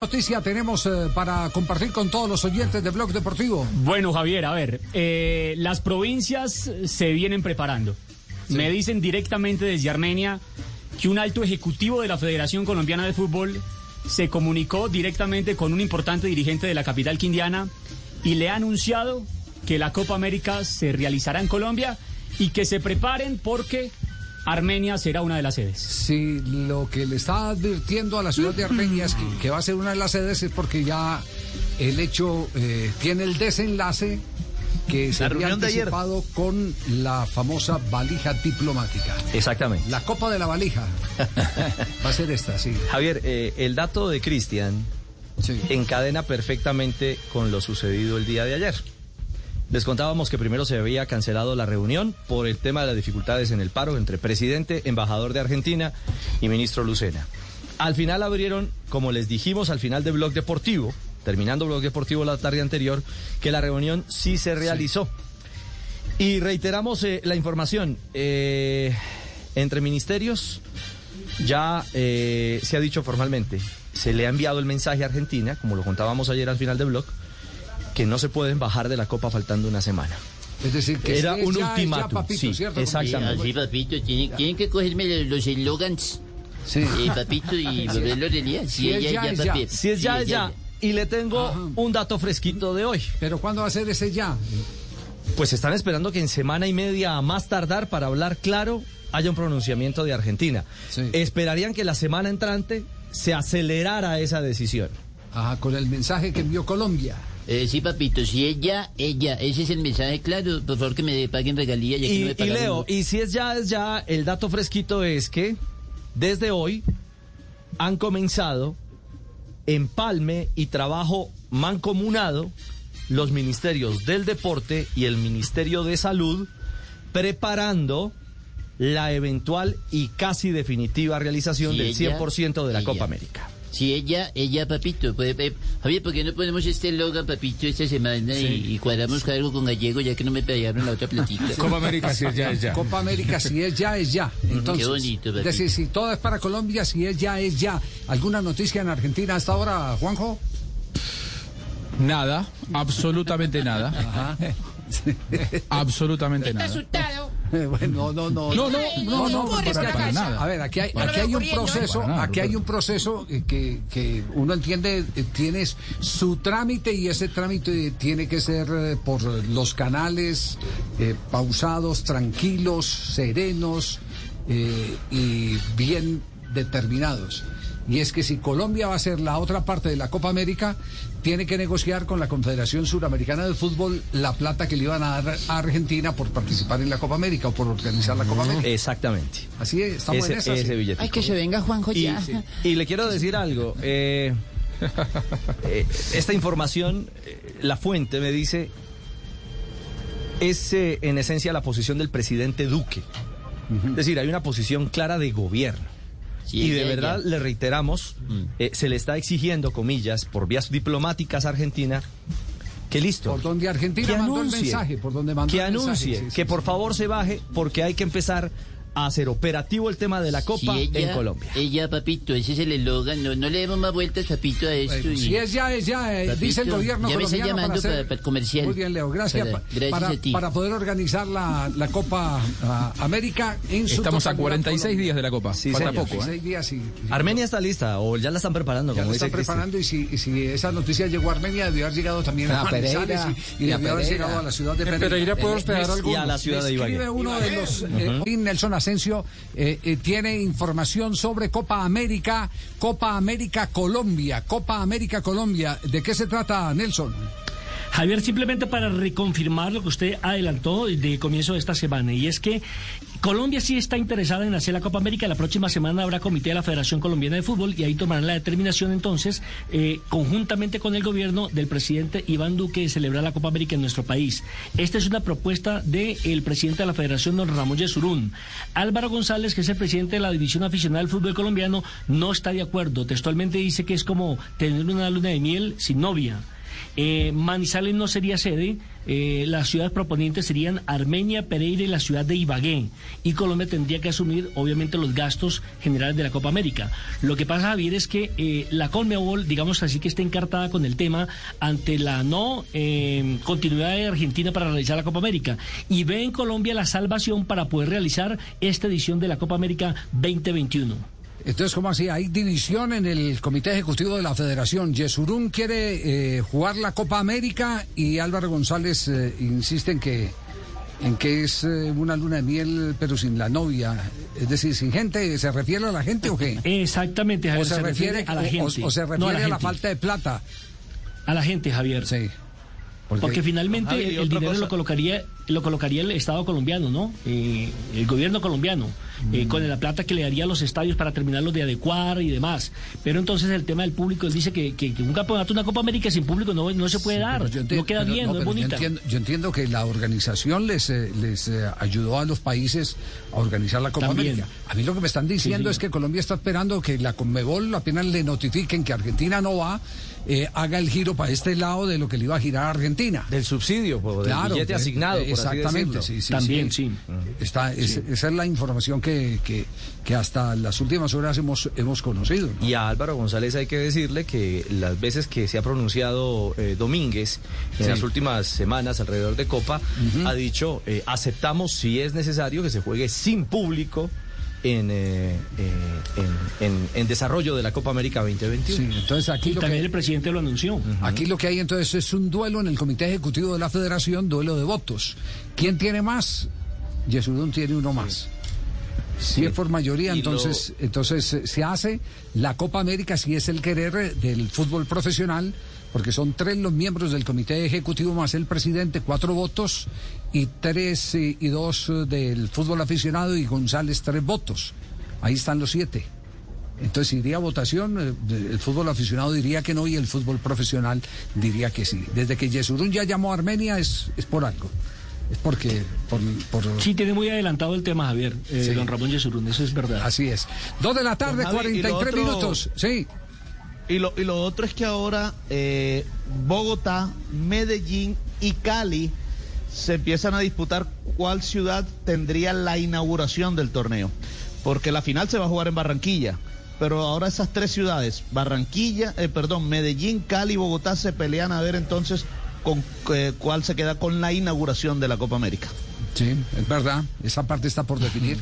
noticia tenemos eh, para compartir con todos los oyentes de Blog Deportivo? Bueno, Javier, a ver, eh, las provincias se vienen preparando. Me dicen directamente desde Armenia que un alto ejecutivo de la Federación Colombiana de Fútbol se comunicó directamente con un importante dirigente de la capital quindiana y le ha anunciado que la Copa América se realizará en Colombia y que se preparen porque Armenia será una de las sedes. Sí, lo que le está advirtiendo a la ciudad de Armenia es que, va a ser una de las sedes es porque ya el hecho eh, tiene el desenlace que se había anticipado con la famosa valija diplomática. Exactamente. La copa de la valija va a ser esta, sí. Javier, eh, el dato de Cristian encadena perfectamente con lo sucedido el día de ayer. Les contábamos que primero se había cancelado la reunión por el tema de las dificultades en el paro entre presidente, embajador de Argentina y ministro Lucena. Al final abrieron, como les dijimos al final del blog deportivo, terminando blog deportivo la tarde anterior, que la reunión sí se realizó. Y reiteramos eh, la información. Eh, entre ministerios ya eh, se ha dicho formalmente, se le ha enviado el mensaje a Argentina, como lo contábamos ayer al final del blog, que no se pueden bajar de la Copa faltando una semana. Es decir, que era un ultimátum. Sí, exactamente. Sí, papito, tienen, que cogerme los eslogans. Sí. Eh, papito, y volverlo realidad. Si, si, es ya, Si es ya, es ya. Y le tengo un dato fresquito de hoy. ¿Pero cuándo va a ser ese ya? Pues están esperando que en semana y media a más tardar para hablar claro haya un pronunciamiento de Argentina. Esperarían que la semana entrante se acelerara esa decisión. Ajá, con el mensaje que envió Colombia. Eh, sí, papito, si ella, ella, ese es el mensaje claro, por favor que me paguen regalía. Ya y, no me y Leo, y si es ya, es ya, el dato fresquito es que desde hoy han comenzado empalme y trabajo mancomunado los ministerios del deporte y el Ministerio de Salud preparando la eventual y casi definitiva realización del 100% de la Copa América. Si ella, ella, papito, pues, eh, Javier, ¿por qué no ponemos este logo, papito, esta semana y, cuadramos algo con gallego ya que no me pagaron la otra platita? Copa América si es ya, es ya. Copa América si es ya, es ya. Entonces, qué bonito, papito. decir, si todo es para Colombia, si es ya, es ya. ¿Alguna noticia en Argentina hasta ahora, Juanjo? Nada, absolutamente nada. Ajá. Absolutamente nada. Bueno, no, no, no, no, no, no, para, nada. A ver, aquí hay, aquí hay un proceso, aquí hay un proceso que, que uno entiende eh, tiene su trámite y ese trámite tiene que ser eh, por los canales eh, pausados, tranquilos, serenos y bien determinados. Y es que si Colombia va a ser la otra parte de la Copa América, tiene que negociar con la Confederación Suramericana de Fútbol la plata que le iban a dar a Argentina por participar en la Copa América o por organizar la Copa América. Exactamente. Así es, estamos en esa. Ay, que se venga Juanjo ya. Y, le quiero decir algo. Eh, eh, esta información, eh, la fuente me dice, es en esencia la posición del presidente Duque. Es decir, hay una posición clara de gobierno y de verdad le reiteramos, mm. eh, se le está exigiendo, comillas, por vías diplomáticas a Argentina, que listo. Por donde Argentina mandó el mensaje, por donde mandó que el anuncie, que por favor se baje, porque hay que empezar a hacer operativo el tema de la Copa en Colombia. Ella, papito, ese es el eslogan. No, no le demos más vueltas, papito, a esto. Si es ya, es ya, eh, dice el gobierno ya me está llamando para, para, comercial. Muy bien, Leo, gracias. Para, gracias para, a ti. para poder organizar la, la Copa uh, América en su Estamos a 46 días de la Copa. Sí, Falta señor. poco. ¿eh? días y, Armenia está lista o ya la están preparando. Ya como la están preparando y si, y si, esa noticia llegó a Armenia, debió haber llegado también a, a Pereira y, y debió haber llegado a la ciudad de Pereira. Pereira puedo hospedar algunos. Y a la ciudad de Ibagué. Escribe uno de los... Eh, Nelson Asensio eh, tiene información sobre Copa América, Copa América Colombia, Copa América Colombia. ¿De qué se trata, Nelson? Javier, simplemente para reconfirmar lo que usted adelantó de comienzo de esta semana, y es que Colombia sí está interesada en hacer la Copa América. La próxima semana habrá comité de la Federación Colombiana de Fútbol y ahí tomarán la determinación entonces, eh, conjuntamente con el gobierno del presidente Iván Duque, de celebrar la Copa América en nuestro país. Esta es una propuesta del presidente de la Federación, don Ramón Yesurún. Álvaro González, que es el presidente de la División Aficionada del Fútbol Colombiano, no está de acuerdo. Textualmente dice que es como tener una luna de miel sin novia. Eh, Manizales no sería sede, eh, las ciudades proponientes serían Armenia, Pereira y la ciudad de Ibagué. Y Colombia tendría que asumir, obviamente, los gastos generales de la Copa América. Lo que pasa, Javier, es que eh, la Conmebol, digamos así, que está encartada con el tema ante la no eh, continuidad de Argentina para realizar la Copa América. Y ve en Colombia la salvación para poder realizar esta edición de la Copa América 2021. Entonces, ¿cómo así? Hay división en el Comité Ejecutivo de la Federación. Yesurún quiere eh, jugar la Copa América y Álvaro González eh, insiste en que, en que es eh, una luna de miel, pero sin la novia. Es decir, sin gente. ¿Se refiere a la gente o qué? Exactamente, Javier. O se, refiere, a la gente. O, se refiere a la falta de plata. A la gente, Javier. Sí. Porque, finalmente el dinero lo colocaría lo colocaría el Estado colombiano, ¿no? Eh, el gobierno colombiano, eh, mm. con la plata que le daría a los estadios para terminarlos de adecuar y demás. Pero entonces el tema del público, él dice que, que, un campeonato, una Copa América sin público no, no se puede dar, no queda bien, no, es bonita. Yo entiendo, que la organización les, eh, les ayudó a los países a organizar la Copa América. A mí lo que me están diciendo es que Colombia está esperando que la Conmebol apenas le notifiquen que Argentina no va, haga el giro para este lado de lo que le iba a girar a Argentina. Del subsidio, pues, del billete asignado. Exactamente, sí, sí. También, sí. Está, Esa es la información que, que, hasta las últimas horas hemos, hemos conocido. Y a Álvaro González hay que decirle que las veces que se ha pronunciado eh, Domínguez en las últimas semanas alrededor de Copa, ha dicho, eh, aceptamos si es necesario que se juegue sin público en, eh, eh, en, desarrollo de la Copa América 2021. entonces aquí también el presidente lo anunció. Aquí lo que hay entonces es un duelo en el Comité Ejecutivo de la Federación, duelo de votos. ¿Quién tiene más? Yesudún tiene uno más. Si es por mayoría, entonces, entonces eh, se hace la Copa América si es el querer del fútbol profesional porque son tres los miembros del comité ejecutivo más el presidente, cuatro votos, y tres y, dos del fútbol aficionado y González tres votos. Ahí están los siete. Entonces iría a votación, eh, el fútbol aficionado diría que no y el fútbol profesional diría que sí. Desde que Yesurún ya llamó a Armenia es, es por algo. Es porque... Por, Sí, tiene muy adelantado el tema, Javier, eh, don Ramón Yesurún, eso es verdad. Así es. Dos de la tarde, 43 minutos. Sí. Y lo, y lo otro es que ahora eh, Bogotá, Medellín y Cali se empiezan a disputar cuál ciudad tendría la inauguración del torneo. Porque la final se va a jugar en Barranquilla. Pero ahora esas tres ciudades, Barranquilla, eh, perdón, Medellín, Cali y Bogotá se pelean a ver entonces con eh, cuál se queda con la inauguración de la Copa América. Sí, es verdad, esa parte está por definir.